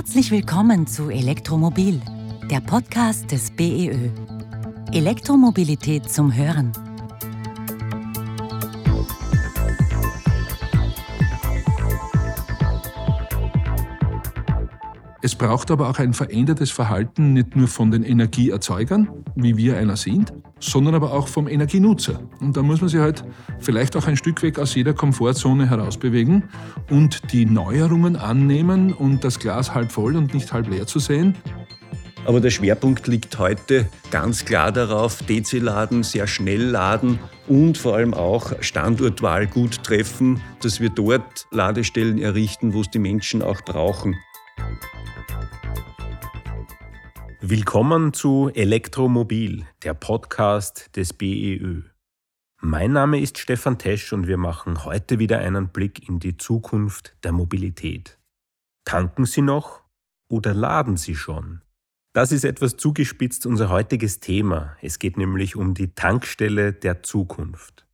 Herzlich willkommen zu Elektromobil, der Podcast des BEÖ. Elektromobilität zum Hören. Es braucht aber auch ein verändertes Verhalten nicht nur von den Energieerzeugern, wie wir einer sind, sondern aber auch vom Energienutzer. Und da muss man sich halt vielleicht auch ein Stück weg aus jeder Komfortzone herausbewegen und die Neuerungen annehmen und das Glas halb voll und nicht halb leer zu sehen. Aber der Schwerpunkt liegt heute ganz klar darauf, DC-Laden, sehr schnell laden und vor allem auch Standortwahl gut treffen, dass wir dort Ladestellen errichten, wo es die Menschen auch brauchen. Willkommen zu Elektromobil, der Podcast des BEÖ. Mein Name ist Stefan Tesch und wir machen heute wieder einen Blick in die Zukunft der Mobilität. Tanken Sie noch oder laden Sie schon? Das ist etwas zugespitzt unser heutiges Thema. Es geht nämlich um die Tankstelle der Zukunft.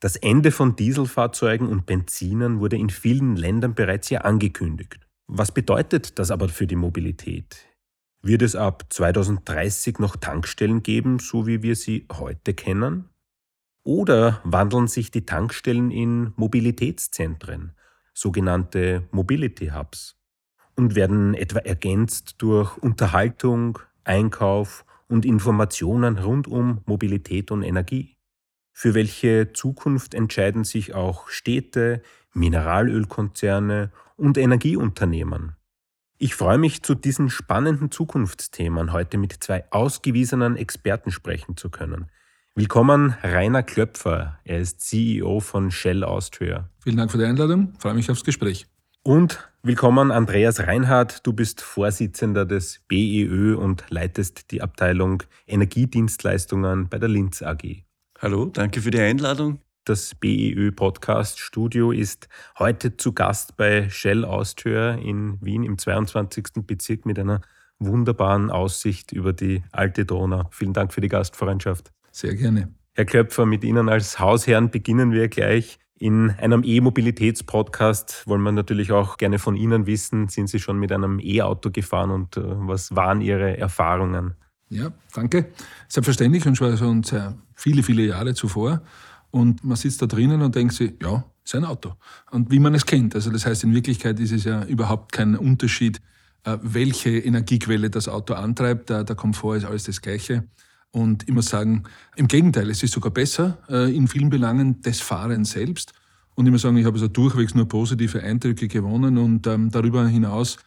Das Ende von Dieselfahrzeugen und Benzinern wurde in vielen Ländern bereits ja angekündigt. Was bedeutet das aber für die Mobilität? Wird es ab 2030 noch Tankstellen geben, so wie wir sie heute kennen? Oder wandeln sich die Tankstellen in Mobilitätszentren, sogenannte Mobility Hubs, und werden etwa ergänzt durch Unterhaltung, Einkauf und Informationen rund um Mobilität und Energie? Für welche Zukunft entscheiden sich auch Städte, Mineralölkonzerne und Energieunternehmen? Ich freue mich, zu diesen spannenden Zukunftsthemen heute mit zwei ausgewiesenen Experten sprechen zu können. Willkommen Rainer Klöpfer, er ist CEO von Shell Austria. Vielen Dank für die Einladung, freue mich aufs Gespräch. Und willkommen Andreas Reinhardt, du bist Vorsitzender des BEÖ und leitest die Abteilung Energiedienstleistungen bei der Linz AG. Hallo, danke für die Einladung. Das BEÖ Podcast Studio ist heute zu Gast bei Shell Austria in Wien im 22. Bezirk mit einer wunderbaren Aussicht über die alte Donau. Vielen Dank für die Gastfreundschaft. Sehr gerne. Herr Klöpfer, mit Ihnen als Hausherrn beginnen wir gleich. In einem E-Mobilitätspodcast wollen wir natürlich auch gerne von Ihnen wissen, sind Sie schon mit einem E-Auto gefahren und äh, was waren Ihre Erfahrungen? Ja, danke. Selbstverständlich und schon viele, viele Jahre zuvor. Und man sitzt da drinnen und denkt sich, ja, ist ein Auto. Und wie man es kennt. Also das heißt, in Wirklichkeit ist es ja überhaupt kein Unterschied, äh, welche Energiequelle das Auto antreibt. Der, Komfort ist alles das Gleiche. Und ich muss sagen, im Gegenteil, es ist sogar besser äh, in vielen Belangen des Fahrens selbst. Und ich muss sagen, ich habe also durchwegs nur positive Eindrücke gewonnen und ähm, darüber hinaus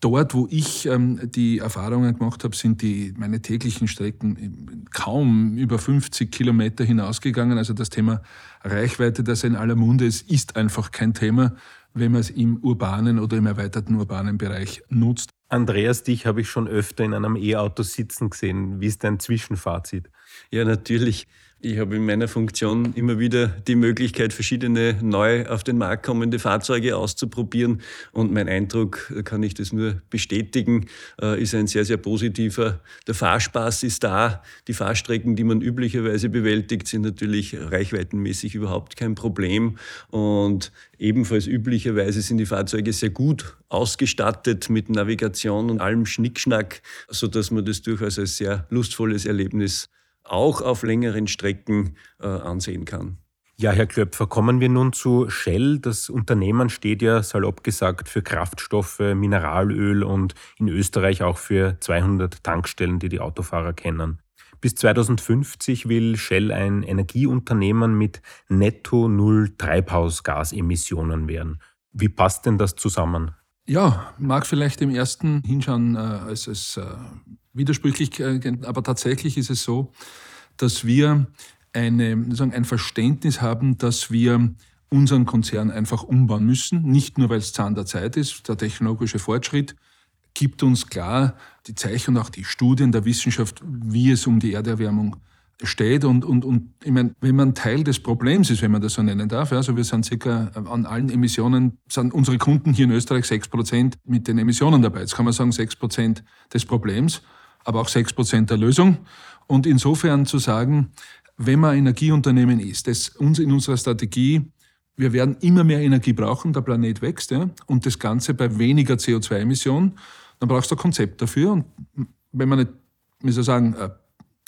dort, wo ich ähm, die Erfahrungen gemacht habe, sind die meine täglichen Strecken kaum über 50 Kilometer hinausgegangen. Also das Thema Reichweite, das in aller Munde ist, ist einfach kein Thema, wenn man es im urbanen oder im erweiterten urbanen Bereich nutzt. Andreas, dich habe ich schon öfter in einem E-Auto sitzen gesehen. Wie ist dein Zwischenfazit? Ja, natürlich. Ich habe in meiner Funktion immer wieder die Möglichkeit, verschiedene neu auf den Markt kommende Fahrzeuge auszuprobieren. Und mein Eindruck, kann ich das nur bestätigen, äh, ist ein sehr, sehr positiver. Der Fahrspaß ist da. Die Fahrstrecken, die man üblicherweise bewältigt, sind natürlich reichweitenmäßig überhaupt kein Problem. Und ebenfalls üblicherweise sind die Fahrzeuge sehr gut ausgestattet mit Navigation und allem Schnickschnack, sodass man das durchaus als sehr lustvolles Erlebnis auch auf längeren Strecken äh, ansehen kann. Ja, Herr Klöpfer, kommen wir nun zu Shell. Das Unternehmen steht ja salopp gesagt für Kraftstoffe, Mineralöl und in Österreich auch für 200 Tankstellen, die die Autofahrer kennen. Bis 2050 will Shell ein Energieunternehmen mit netto null Treibhausgasemissionen werden. Wie passt denn das zusammen? Ja, mag vielleicht im ersten Hinschauen äh, als, als äh, widersprüchlich, äh, aber tatsächlich ist es so, dass wir eine, sagen, ein Verständnis haben, dass wir unseren Konzern einfach umbauen müssen. Nicht nur, weil es Zahn der Zeit ist, der technologische Fortschritt gibt uns klar die Zeichen und auch die Studien der Wissenschaft, wie es um die Erderwärmung steht. Und, und, und ich meine, wenn man Teil des Problems ist, wenn man das so nennen darf, also wir sind circa an allen Emissionen, sind unsere Kunden hier in Österreich sechs Prozent mit den Emissionen dabei. Jetzt kann man sagen, sechs Prozent des Problems aber auch 6 Prozent der Lösung. Und insofern zu sagen, wenn man Energieunternehmen ist, das uns in unserer Strategie wir werden immer mehr Energie brauchen, der Planet wächst, ja, und das Ganze bei weniger CO2-Emissionen, dann brauchst du ein Konzept dafür. Und wenn man nicht, wie soll ich sagen, äh,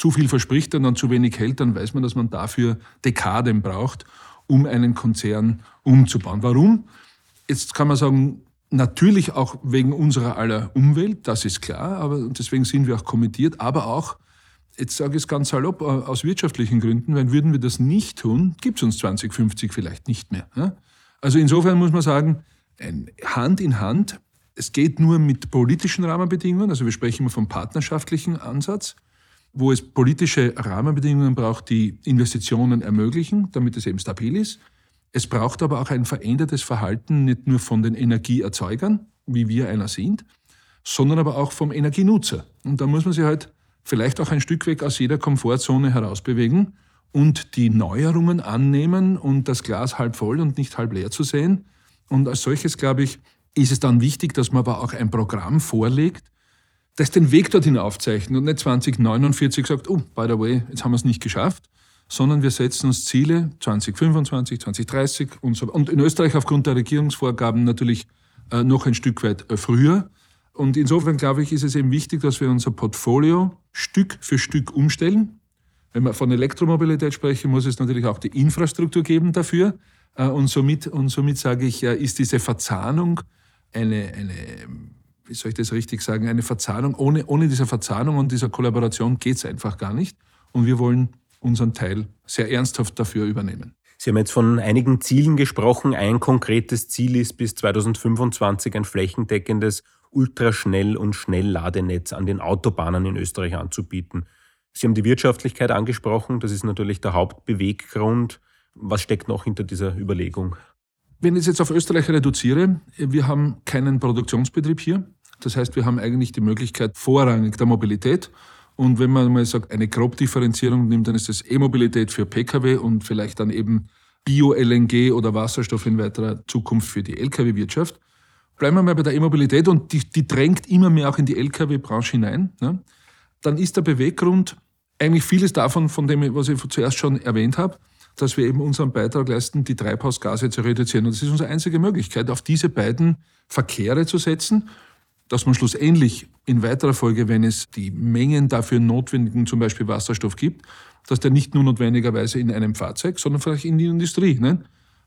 zu viel verspricht und dann zu wenig hält, dann weiß man, dass man dafür Dekaden braucht, um einen Konzern umzubauen. Warum? Jetzt kann man sagen, natürlich auch wegen unserer aller Umwelt, das ist klar, aber deswegen sind wir auch kommentiert, aber auch jetzt sage ich es ganz salopp, äh, aus wirtschaftlichen Gründen, weil würden wir das nicht tun, gibt es uns 2050 vielleicht nicht mehr. Also insofern muss man sagen, Hand in Hand, es geht nur mit politischen Rahmenbedingungen, also wir sprechen immer vom partnerschaftlichen Ansatz, wo es politische Rahmenbedingungen braucht, die Investitionen ermöglichen, damit es eben stabil ist. Es braucht aber auch ein verändertes Verhalten, nicht nur von den Energieerzeugern, wie wir einer sind, sondern aber auch vom Energienutzer. Und da muss man sich halt vielleicht auch ein Stück weg aus jeder Komfortzone herausbewegen und die Neuerungen annehmen und das Glas halb voll und nicht halb leer zu sehen. Und als solches, glaube ich, ist es dann wichtig, dass man aber auch ein Programm vorlegt, das den Weg dorthin aufzeichnet und nicht 2049 sagt, oh, by the way, jetzt haben wir es nicht geschafft, sondern wir setzen uns Ziele 2025, 2030 und so. Und in Österreich aufgrund der Regierungsvorgaben natürlich äh, noch ein Stück weit äh, früher. Und insofern glaube ich, ist es eben wichtig, dass wir unser Portfolio Stück für Stück umstellen. Wenn wir von Elektromobilität sprechen, muss es natürlich auch die Infrastruktur geben dafür. Äh, und somit, und somit sage ich, ist diese Verzahnung eine, eine, wie soll ich das richtig sagen, eine Verzahnung. Ohne, ohne diese Verzahnung und dieser Kollaboration geht es einfach gar nicht. Und wir wollen unseren Teil sehr ernsthaft dafür übernehmen. Sie haben jetzt von einigen Zielen gesprochen. Ein konkretes Ziel ist, bis 2025 ein flächendeckendes Ultraschnell- und Schnellladenetz an den Autobahnen in Österreich anzubieten. Sie haben die Wirtschaftlichkeit angesprochen, das ist natürlich der Hauptbeweggrund. Was steckt noch hinter dieser Überlegung? Wenn ich es jetzt auf Österreich reduziere, wir haben keinen Produktionsbetrieb hier. Das heißt, wir haben eigentlich die Möglichkeit vorrangig der Mobilität. Und wenn man mal sagt, eine Grobdifferenzierung nimmt, dann ist das E-Mobilität für Pkw und vielleicht dann eben Bio-LNG oder Wasserstoff in weiterer Zukunft für die Lkw-Wirtschaft. Bleiben wir mal bei der E-Mobilität und die, die drängt immer mehr auch in die Lkw-Branche hinein. Ne? Dann ist der Beweggrund eigentlich vieles davon, von dem, was ich zuerst schon erwähnt habe, dass wir eben unseren Beitrag leisten, die Treibhausgase zu reduzieren. Und das ist unsere einzige Möglichkeit, auf diese beiden Verkehre zu setzen, dass man schlussendlich in weiterer Folge, wenn es die Mengen dafür notwendigen, zum Beispiel Wasserstoff gibt, dass der nicht nur notwendigerweise in einem Fahrzeug, sondern vielleicht in die Industrie. Ne?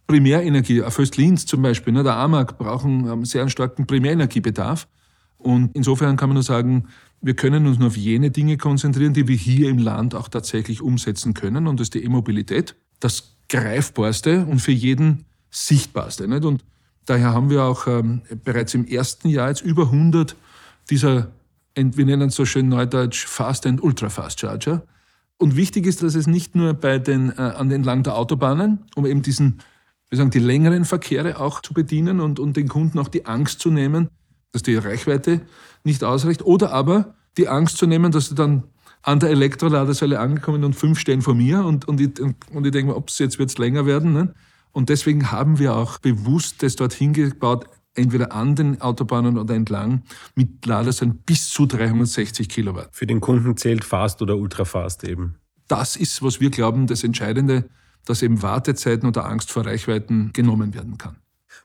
Primärenergie, Föstlins zum Beispiel, ne, der AMAG brauchen einen sehr starken Primärenergiebedarf. Und insofern kann man nur sagen, wir können uns nur auf jene Dinge konzentrieren, die wir hier im Land auch tatsächlich umsetzen können. Und das ist die E-Mobilität, das greifbarste und für jeden sichtbarste. Nicht? Und daher haben wir auch ähm, bereits im ersten Jahr jetzt über 100 dieser, wir nennen es so schön neudeutsch, Fast and Ultra Fast Charger. Und wichtig ist, dass es nicht nur bei den, äh, an entlang der Autobahnen, um eben diesen wir sagen, die längeren Verkehre auch zu bedienen und, und den Kunden auch die Angst zu nehmen, dass die Reichweite nicht ausreicht oder aber die Angst zu nehmen, dass sie dann an der Elektroladesäule angekommen und fünf stehen vor mir und, und, ich, und ich denke mir, es jetzt wird's länger werden. Ne? Und deswegen haben wir auch bewusst das dorthin gebaut, entweder an den Autobahnen oder entlang mit Ladesäulen bis zu 360 Kilowatt. Für den Kunden zählt Fast oder Ultrafast eben. Das ist, was wir glauben, das Entscheidende dass eben Wartezeiten oder Angst vor Reichweiten genommen werden kann.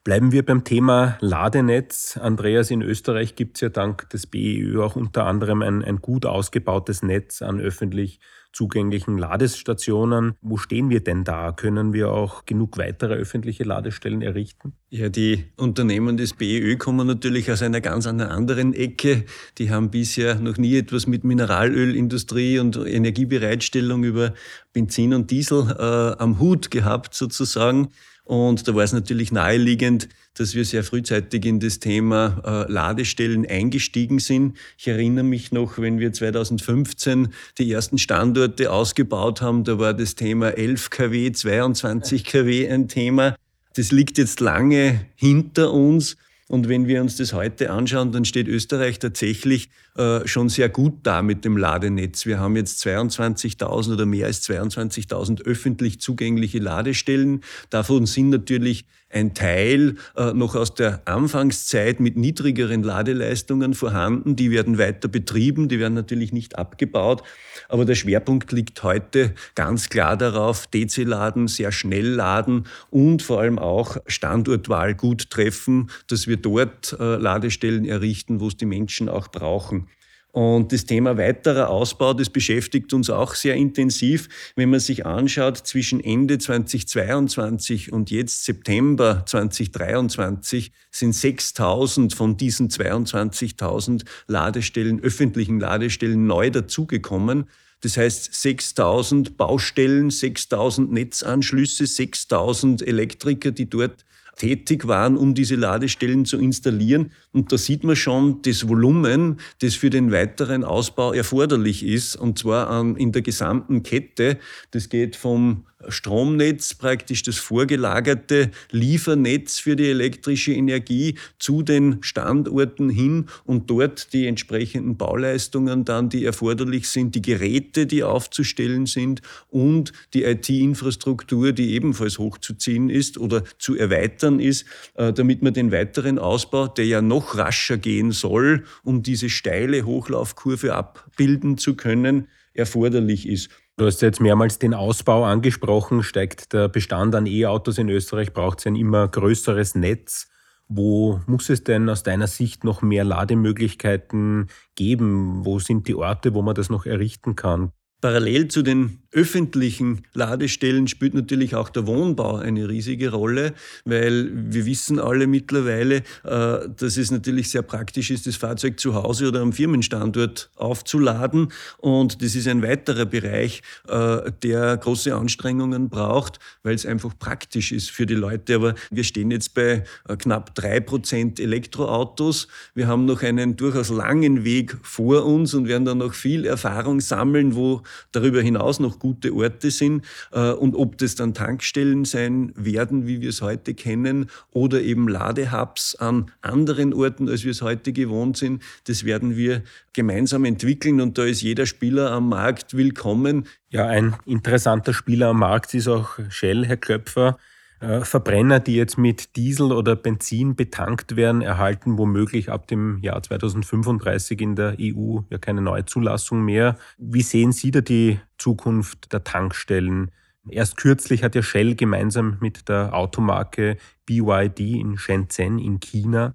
Bleiben wir beim Thema Ladenetz. Andreas, in Österreich gibt es ja dank des BEÖ auch unter anderem ein, ein gut ausgebautes Netz an öffentlich zugänglichen Ladestationen. Wo stehen wir denn da? Können wir auch genug weitere öffentliche Ladestellen errichten? Ja, die Unternehmen des BEÖ kommen natürlich aus einer ganz anderen Ecke. Die haben bisher noch nie etwas mit Mineralölindustrie und Energiebereitstellung über Benzin und Diesel äh, am Hut gehabt, sozusagen. Und da war es natürlich naheliegend, dass wir sehr frühzeitig in das Thema äh, Ladestellen eingestiegen sind. Ich erinnere mich noch, wenn wir 2015 die ersten Standorte ausgebaut haben, da war das Thema 11 kW, 22 kW ein Thema. Das liegt jetzt lange hinter uns. Und wenn wir uns das heute anschauen, dann steht Österreich tatsächlich äh, schon sehr gut da mit dem Ladenetz. Wir haben jetzt 22.000 oder mehr als 22.000 öffentlich zugängliche Ladestellen. Davon sind natürlich ein Teil äh, noch aus der Anfangszeit mit niedrigeren Ladeleistungen vorhanden. Die werden weiter betrieben, die werden natürlich nicht abgebaut. Aber der Schwerpunkt liegt heute ganz klar darauf, DC-Laden, sehr schnell laden und vor allem auch Standortwahl gut treffen, dass wir dort äh, Ladestellen errichten, wo es die Menschen auch brauchen. Und das Thema weiterer Ausbau, das beschäftigt uns auch sehr intensiv. Wenn man sich anschaut, zwischen Ende 2022 und jetzt September 2023 sind 6000 von diesen 22.000 Ladestellen, öffentlichen Ladestellen neu dazugekommen. Das heißt 6000 Baustellen, 6000 Netzanschlüsse, 6000 Elektriker, die dort tätig waren, um diese Ladestellen zu installieren. Und da sieht man schon das Volumen, das für den weiteren Ausbau erforderlich ist, und zwar in der gesamten Kette. Das geht vom Stromnetz, praktisch das vorgelagerte Liefernetz für die elektrische Energie zu den Standorten hin und dort die entsprechenden Bauleistungen dann, die erforderlich sind, die Geräte, die aufzustellen sind und die IT-Infrastruktur, die ebenfalls hochzuziehen ist oder zu erweitern ist, äh, damit man den weiteren Ausbau, der ja noch rascher gehen soll, um diese steile Hochlaufkurve abbilden zu können, erforderlich ist. Du hast jetzt mehrmals den Ausbau angesprochen. Steigt der Bestand an E-Autos in Österreich, braucht es ein immer größeres Netz. Wo muss es denn aus deiner Sicht noch mehr Lademöglichkeiten geben? Wo sind die Orte, wo man das noch errichten kann? Parallel zu den öffentlichen Ladestellen spielt natürlich auch der Wohnbau eine riesige Rolle, weil wir wissen alle mittlerweile, äh, dass es natürlich sehr praktisch ist, das Fahrzeug zu Hause oder am Firmenstandort aufzuladen. Und das ist ein weiterer Bereich, äh, der große Anstrengungen braucht, weil es einfach praktisch ist für die Leute. Aber wir stehen jetzt bei äh, knapp drei Prozent Elektroautos. Wir haben noch einen durchaus langen Weg vor uns und werden dann noch viel Erfahrung sammeln, wo darüber hinaus noch gute Orte sind äh, und ob das dann Tankstellen sein werden, wie wir es heute kennen, oder eben Ladehubs an anderen Orten, als wir es heute gewohnt sind, das werden wir gemeinsam entwickeln und da ist jeder Spieler am Markt willkommen. Ja, ein interessanter Spieler am Markt ist auch Shell, Herr Klöpfer. Äh, Verbrenner, die jetzt mit Diesel oder Benzin betankt werden, erhalten womöglich ab dem Jahr 2035 in der EU ja keine neue Zulassung mehr. Wie sehen Sie da die Zukunft der Tankstellen? Erst kürzlich hat ja Shell gemeinsam mit der Automarke BYD in Shenzhen in China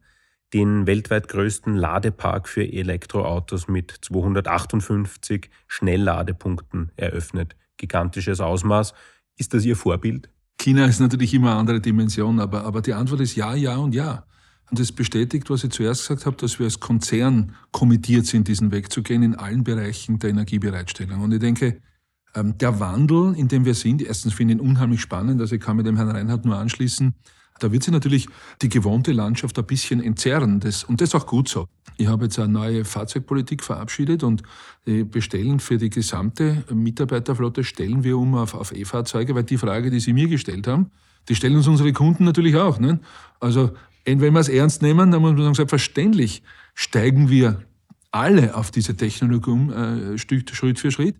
den weltweit größten Ladepark für Elektroautos mit 258 Schnellladepunkten eröffnet. Gigantisches Ausmaß. Ist das Ihr Vorbild? China ist natürlich immer eine andere Dimension, aber, aber die Antwort ist ja, ja und ja. Und das bestätigt, was ich zuerst gesagt habe, dass wir als Konzern kommittiert sind, diesen Weg zu gehen in allen Bereichen der Energiebereitstellung. Und ich denke, ähm, der Wandel, in dem wir sind, erstens finde ich ihn unheimlich spannend, also ich kann mit dem Herrn Reinhardt nur anschließen, da wird sich natürlich die gewohnte Landschaft ein bisschen entzerren. Das, und das ist auch gut so. Ich habe jetzt eine neue Fahrzeugpolitik verabschiedet und bestellen für die gesamte Mitarbeiterflotte, stellen wir um auf, auf E-Fahrzeuge, weil die Frage, die Sie mir gestellt haben, die stellen uns unsere Kunden natürlich auch. Ne? Also wenn wir es ernst nehmen, dann muss man sagen, selbstverständlich steigen wir alle auf diese Technologie um, äh, Schritt für Schritt,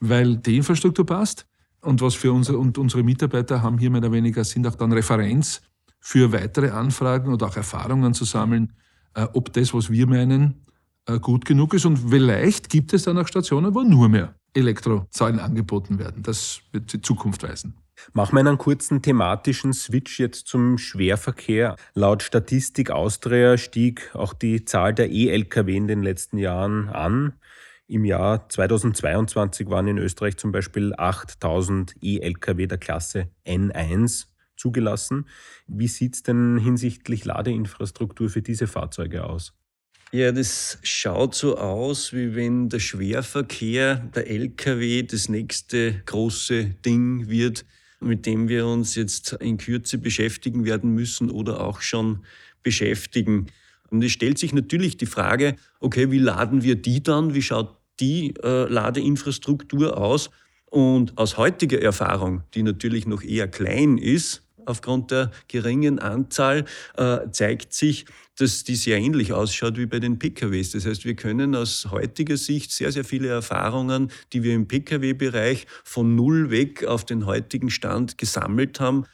weil die Infrastruktur passt. Und was für unsere, und unsere Mitarbeiter haben hier mehr oder weniger, sind auch dann Referenz für weitere Anfragen oder auch Erfahrungen zu sammeln, äh, ob das, was wir meinen, äh, gut genug ist. Und vielleicht gibt es dann auch Stationen, wo nur mehr Elektrozahlen angeboten werden. Das wird die Zukunft weisen. Machen wir einen kurzen thematischen Switch jetzt zum Schwerverkehr. Laut Statistik Austria stieg auch die Zahl der E-Lkw in den letzten Jahren an. Im Jahr 2022 waren in Österreich zum Beispiel 8000 E-Lkw der Klasse N1 zugelassen. Wie sieht es denn hinsichtlich Ladeinfrastruktur für diese Fahrzeuge aus? Ja, das schaut so aus, wie wenn der Schwerverkehr, der Lkw, das nächste große Ding wird, mit dem wir uns jetzt in Kürze beschäftigen werden müssen oder auch schon beschäftigen. Und es stellt sich natürlich die Frage, okay, wie laden wir die dann? Wie schaut die äh, Ladeinfrastruktur aus? Und aus heutiger Erfahrung, die natürlich noch eher klein ist, aufgrund der geringen Anzahl äh, zeigt sich, dass die sehr ähnlich ausschaut wie bei den PKWs. Das heißt, wir können aus heutiger Sicht sehr, sehr viele Erfahrungen, die wir im Pkw-Bereich von null weg auf den heutigen Stand gesammelt haben,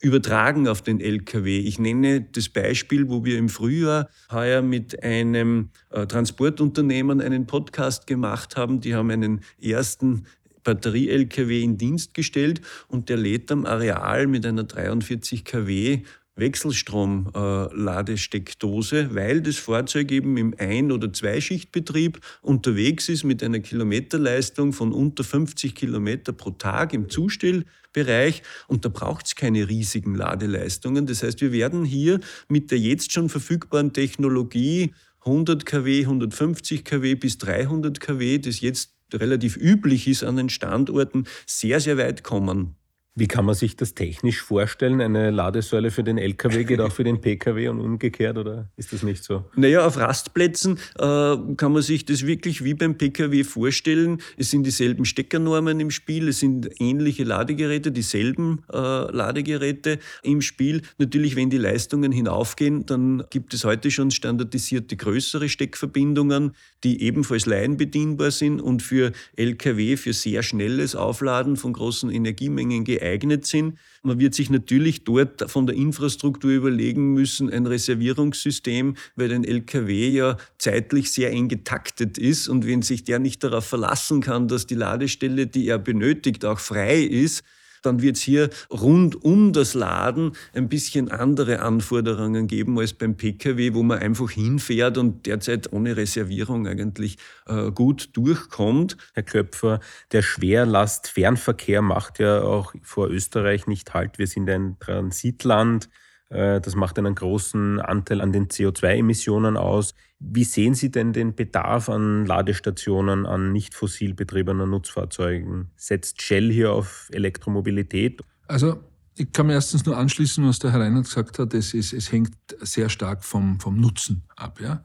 übertragen auf den Lkw. Ich nenne das Beispiel, wo wir im Frühjahr heuer mit einem äh, Transportunternehmen einen Podcast gemacht haben. Die haben einen ersten Batterie-Lkw in Dienst gestellt und der lädt am Areal mit einer 43 kW Wechselstrom-Ladesteckdose, weil das Fahrzeug eben im Ein- oder Zweischichtbetrieb unterwegs ist mit einer Kilometerleistung von unter 50 Kilometer pro Tag im Zustellbereich und da braucht es keine riesigen Ladeleistungen. Das heißt, wir werden hier mit der jetzt schon verfügbaren Technologie 100 kW, 150 kW bis 300 kW, das jetzt relativ üblich ist an den Standorten, sehr, sehr weit kommen. Wie kann man sich das technisch vorstellen? Eine Ladesäule für den LKW geht auch für den PKW und umgekehrt oder ist das nicht so? Naja, auf Rastplätzen äh, kann man sich das wirklich wie beim PKW vorstellen. Es sind dieselben Steckernormen im Spiel, es sind ähnliche Ladegeräte, dieselben äh, Ladegeräte im Spiel. Natürlich, wenn die Leistungen hinaufgehen, dann gibt es heute schon standardisierte größere Steckverbindungen, die ebenfalls laienbedienbar sind und für LKW für sehr schnelles Aufladen von großen Energiemengen geeignet geeignet sind. Man wird sich natürlich dort von der Infrastruktur überlegen müssen, ein Reservierungssystem, weil ein LKW ja zeitlich sehr eng getaktet ist und wenn sich der nicht darauf verlassen kann, dass die Ladestelle, die er benötigt, auch frei ist, dann wird es hier rund um das Laden ein bisschen andere Anforderungen geben als beim Pkw, wo man einfach hinfährt und derzeit ohne Reservierung eigentlich äh, gut durchkommt. Herr Köpfer, der Schwerlastfernverkehr macht ja auch vor Österreich nicht halt. Wir sind ein Transitland. Äh, das macht einen großen Anteil an den CO2-Emissionen aus. Wie sehen Sie denn den Bedarf an Ladestationen, an nicht fossil betriebenen Nutzfahrzeugen? Setzt Shell hier auf Elektromobilität? Also ich kann mir erstens nur anschließen, was der Herr Reinhardt gesagt hat. Es, ist, es hängt sehr stark vom, vom Nutzen ab. Ja?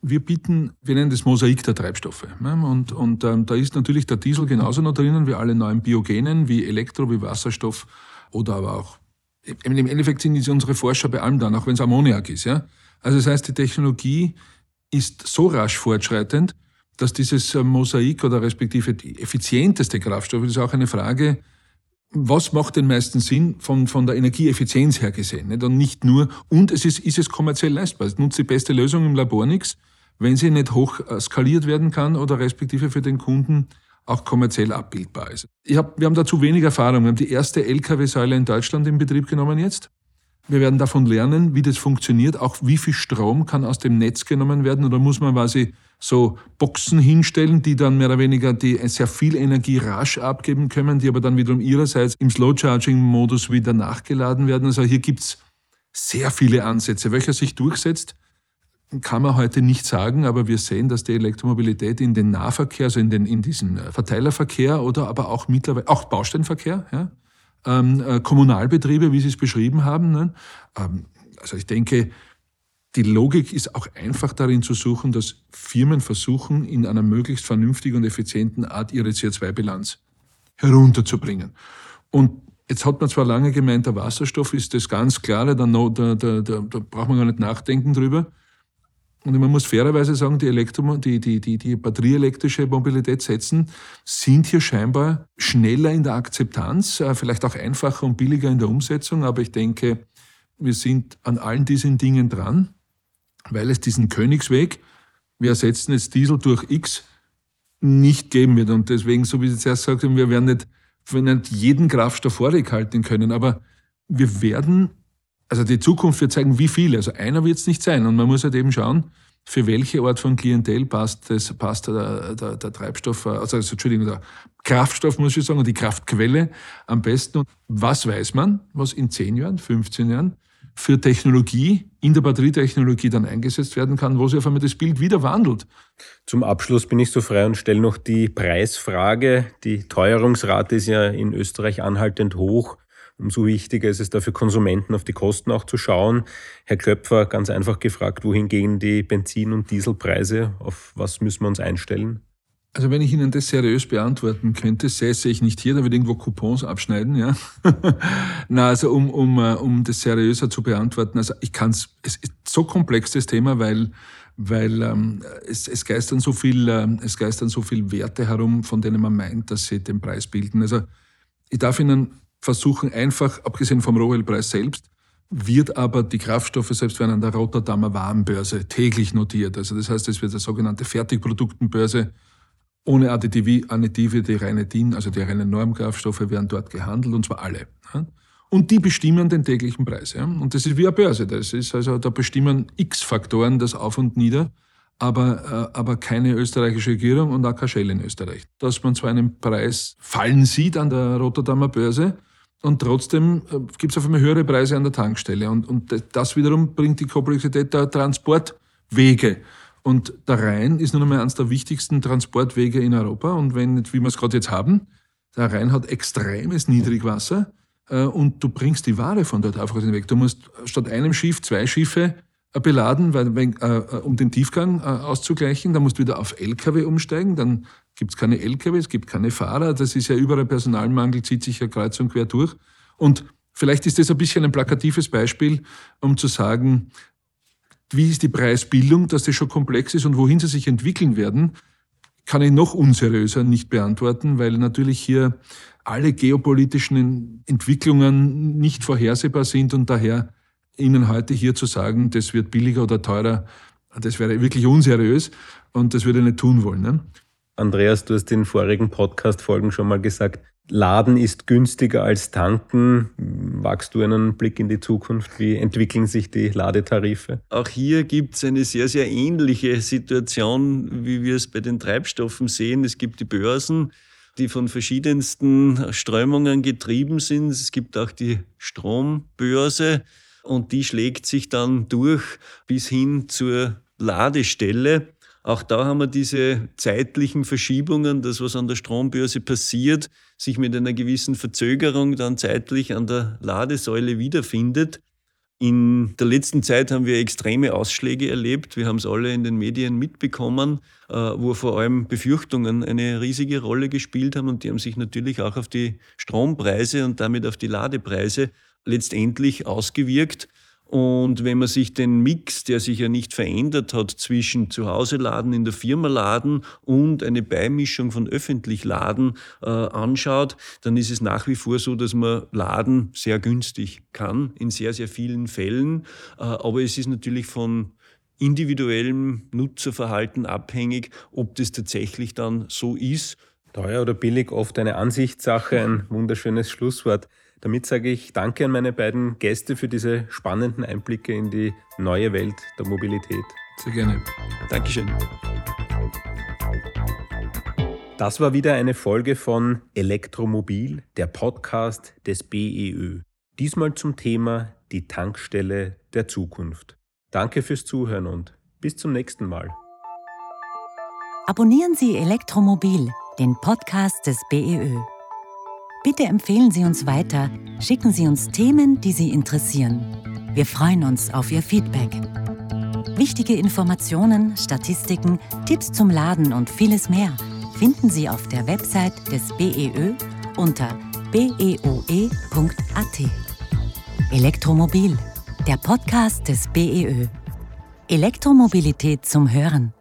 Wir bieten, wir nennen das Mosaik der Treibstoffe. Und, und ähm, da ist natürlich der Diesel genauso noch drinnen wie alle neuen Biogenen, wie Elektro, wie Wasserstoff oder aber auch im Endeffekt sind unsere Forscher bei allem dann, auch wenn es Ammoniak ist. Ja? Also das heißt, die Technologie ist so rasch fortschreitend, dass dieses äh, Mosaik oder respektive die effizienteste Kraftstoff, das ist auch eine Frage, was macht den meisten Sinn von, von der Energieeffizienz her gesehen? Nicht? Und nicht nur, und es ist, ist es kommerziell leistbar. Es nutzt die beste Lösung im Labor nichts, wenn sie nicht hoch äh, skaliert werden kann oder respektive für den Kunden auch kommerziell abbildbar ist. Ich hab, wir haben dazu wenig Erfahrung. Wir haben die erste Lkw-Säule in Deutschland in Betrieb genommen jetzt. Wir werden davon lernen, wie das funktioniert, auch wie viel Strom kann aus dem Netz genommen werden oder muss man quasi so Boxen hinstellen, die dann mehr oder weniger die sehr viel Energie rasch abgeben können, die aber dann wiederum ihrerseits im Slow-Charging-Modus wieder nachgeladen werden. Also hier gibt's sehr viele Ansätze. Welcher sich durchsetzt, kann man heute nicht sagen, aber wir sehen, dass die Elektromobilität in den Nahverkehr, also in, den, in diesen Verteilerverkehr oder aber auch mittlerweile, auch Bausteinverkehr, ja, ähm, äh, Kommunalbetriebe, wie Sie es beschrieben haben. Ne? Ähm, also ich denke, die Logik ist auch einfach darin zu suchen, dass Firmen versuchen, in einer möglichst vernünftigen und effizienten Art ihre CO2-Bilanz herunterzubringen. Und jetzt hat man zwar lange gemeint, der Wasserstoff ist das ganz klare, da, da, da, da braucht man gar nicht nachdenken drüber. Und man muss fairerweise sagen, die, Elektro die, die, die, die batterieelektrische Mobilitätssätzen sind hier scheinbar schneller in der Akzeptanz, äh, vielleicht auch einfacher und billiger in der Umsetzung. Aber ich denke, wir sind an allen diesen Dingen dran, weil es diesen Königsweg, wir ersetzen jetzt Diesel durch X, nicht geben wird. Und deswegen, so wie Sie zuerst gesagt haben, wir werden nicht, wir nicht jeden Kraftstoff vorhalten können, aber wir werden also die Zukunft wird zeigen, wie viele. Also einer wird es nicht sein. Und man muss halt eben schauen, für welche Art von Klientel passt, das, passt der, der, der Treibstoff, also, also Entschuldigung, der Kraftstoff, muss ich sagen, und die Kraftquelle am besten. Und was weiß man, was in 10 Jahren, 15 Jahren für Technologie in der Batterietechnologie dann eingesetzt werden kann, wo sich auf einmal das Bild wieder wandelt. Zum Abschluss bin ich so frei und stelle noch die Preisfrage. Die Teuerungsrate ist ja in Österreich anhaltend hoch. Umso wichtiger ist es da für Konsumenten auf die Kosten auch zu schauen. Herr Köpfer, ganz einfach gefragt, wohin gehen die Benzin- und Dieselpreise? Auf was müssen wir uns einstellen? Also wenn ich Ihnen das seriös beantworten könnte, säße ich nicht hier, da würde irgendwo Coupons abschneiden, ja. Na, also um, um, äh, um das seriöser zu beantworten, also ich kann es, es ist so komplex das Thema, weil, weil ähm, es, es, geistern so viel, äh, es geistern so viel Werte herum, von denen man meint, dass sie den Preis bilden. Also ich darf Ihnen versuchen, einfach, abgesehen vom Rohölpreis selbst, wird aber die Kraftstoffe selbst werden an der Rotterdamer Warenbörse täglich notiert. Also das heißt, es wird eine sogenannte Fertigproduktenbörse ohne Additive, Additive die reine DIN, also die reinen Normkraftstoffe werden dort gehandelt und zwar alle. Und die bestimmen den täglichen Preis. Und das ist wie eine Börse. Das ist also, da bestimmen x Faktoren das Auf und Nieder, aber, äh, aber keine österreichische Regierung und auch keine Shell in Österreich. Dass man zwar einen Preis fallen sieht an der Rotterdamer Börse, und trotzdem äh, gibt es auf einmal höhere Preise an der Tankstelle. Und, und das wiederum bringt die Komplexität der Transportwege. Und der Rhein ist nun einmal eines der wichtigsten Transportwege in Europa. Und wenn, wie wir es gerade jetzt haben, der Rhein hat extremes Niedrigwasser äh, und du bringst die Ware von dort einfach weg. Du musst statt einem Schiff zwei Schiffe äh, beladen, weil, wenn, äh, um den Tiefgang äh, auszugleichen. Dann musst du wieder auf Lkw umsteigen. Dann gibt es keine Lkw, es gibt keine Fahrer. Das ist ja überall Personalmangel, zieht sich ja kreuz und quer durch. Und vielleicht ist das ein bisschen ein plakatives Beispiel, um zu sagen, wie ist die Preisbildung, dass das schon komplex ist und wohin sie sich entwickeln werden, kann ich noch unseriöser nicht beantworten, weil natürlich hier alle geopolitischen Entwicklungen nicht vorhersehbar sind und daher Ihnen heute hier zu sagen, das wird billiger oder teurer, das wäre wirklich unseriös und das würde ich nicht tun wollen. Ne? Andreas, du hast in vorigen Podcast-Folgen schon mal gesagt, Laden ist günstiger als tanken. Wagst du einen Blick in die Zukunft? Wie entwickeln sich die Ladetarife? Auch hier gibt es eine sehr, sehr ähnliche Situation, wie wir es bei den Treibstoffen sehen. Es gibt die Börsen, die von verschiedensten Strömungen getrieben sind. Es gibt auch die Strombörse und die schlägt sich dann durch bis hin zur Ladestelle. Auch da haben wir diese zeitlichen Verschiebungen, das, was an der Strombörse passiert, sich mit einer gewissen Verzögerung dann zeitlich an der Ladesäule wiederfindet. In der letzten Zeit haben wir extreme Ausschläge erlebt. Wir haben es alle in den Medien mitbekommen, äh, wo vor allem Befürchtungen eine riesige Rolle gespielt haben und die haben sich natürlich auch auf die Strompreise und damit auf die Ladepreise letztendlich ausgewirkt. Und wenn man sich den Mix, der sich ja nicht verändert hat, zwischen Zuhause laden, in der Firma laden und eine Beimischung von öffentlich laden äh, anschaut, dann ist es nach wie vor so, dass man laden sehr günstig kann, in sehr, sehr vielen Fällen. Äh, aber es ist natürlich von individuellem Nutzerverhalten abhängig, ob das tatsächlich dann so ist. Teuer oder billig, oft eine Ansichtssache, ein wunderschönes Schlusswort. Damit sage ich Danke an meine beiden Gäste für diese spannenden Einblicke in die neue Welt der Mobilität. Sehr gerne. Dankeschön. Das war wieder eine Folge von Elektromobil, der Podcast des BEÖ. Diesmal zum Thema die Tankstelle der Zukunft. Danke fürs Zuhören und bis zum nächsten Mal. Abonnieren Sie Elektromobil, den Podcast des BEÖ. Bitte empfehlen Sie uns weiter, schicken Sie uns Themen, die Sie interessieren. Wir freuen uns auf Ihr Feedback. Wichtige Informationen, Statistiken, Tipps zum Laden und vieles mehr finden Sie auf der Website des BEÖ unter beoe.at. Elektromobil, der Podcast des BEÖ. Elektromobilität zum Hören.